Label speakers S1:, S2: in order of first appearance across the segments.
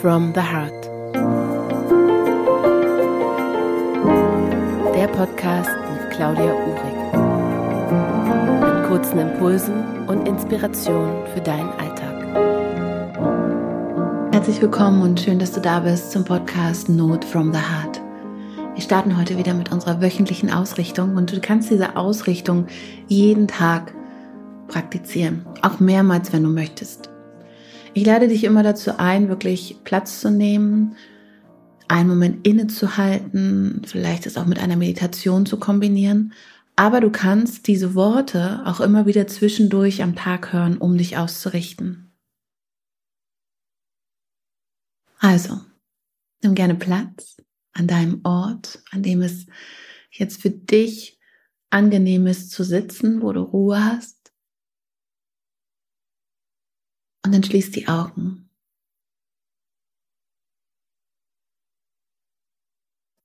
S1: from the Heart. Der Podcast mit Claudia Uhrig. Mit kurzen Impulsen und Inspirationen für deinen Alltag.
S2: Herzlich willkommen und schön, dass du da bist zum Podcast Note from the Heart. Wir starten heute wieder mit unserer wöchentlichen Ausrichtung und du kannst diese Ausrichtung jeden Tag praktizieren, auch mehrmals, wenn du möchtest. Ich lade dich immer dazu ein, wirklich Platz zu nehmen, einen Moment innezuhalten, vielleicht es auch mit einer Meditation zu kombinieren. Aber du kannst diese Worte auch immer wieder zwischendurch am Tag hören, um dich auszurichten. Also, nimm gerne Platz an deinem Ort, an dem es jetzt für dich angenehm ist zu sitzen, wo du Ruhe hast. Und dann schließ die Augen.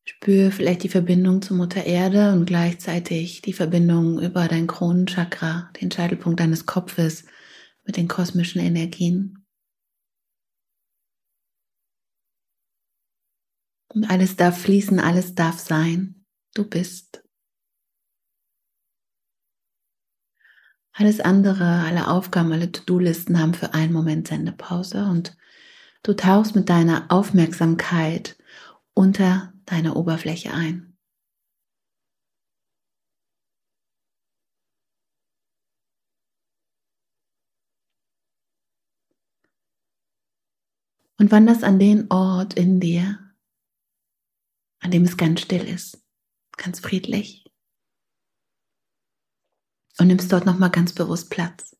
S2: Spür vielleicht die Verbindung zur Mutter Erde und gleichzeitig die Verbindung über dein Kronenchakra, den Scheitelpunkt deines Kopfes mit den kosmischen Energien. Und alles darf fließen, alles darf sein. Du bist. Alles andere, alle Aufgaben, alle To-Do-Listen haben für einen Moment Sendepause und du tauchst mit deiner Aufmerksamkeit unter deine Oberfläche ein. Und wanderst an den Ort in dir, an dem es ganz still ist, ganz friedlich und nimmst dort nochmal ganz bewusst Platz.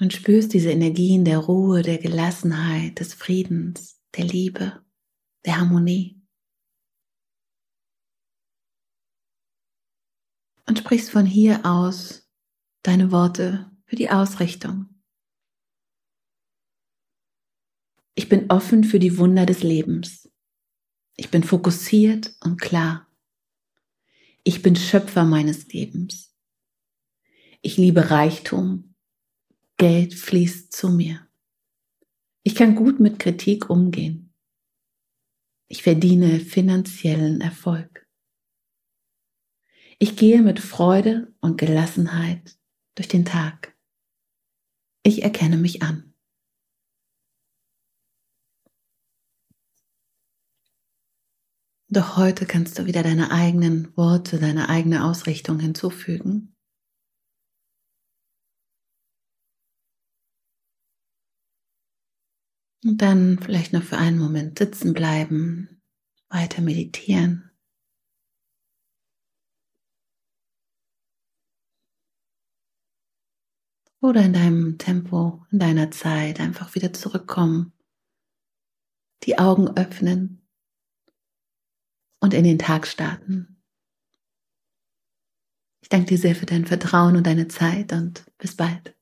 S2: Und spürst diese Energien der Ruhe, der Gelassenheit, des Friedens, der Liebe, der Harmonie. Und sprichst von hier aus deine Worte für die Ausrichtung. Ich bin offen für die Wunder des Lebens. Ich bin fokussiert und klar. Ich bin Schöpfer meines Lebens. Ich liebe Reichtum. Geld fließt zu mir. Ich kann gut mit Kritik umgehen. Ich verdiene finanziellen Erfolg. Ich gehe mit Freude und Gelassenheit durch den Tag. Ich erkenne mich an. Doch heute kannst du wieder deine eigenen Worte, deine eigene Ausrichtung hinzufügen. Und dann vielleicht noch für einen Moment sitzen bleiben, weiter meditieren. Oder in deinem Tempo, in deiner Zeit einfach wieder zurückkommen, die Augen öffnen und in den Tag starten. Ich danke dir sehr für dein Vertrauen und deine Zeit und bis bald.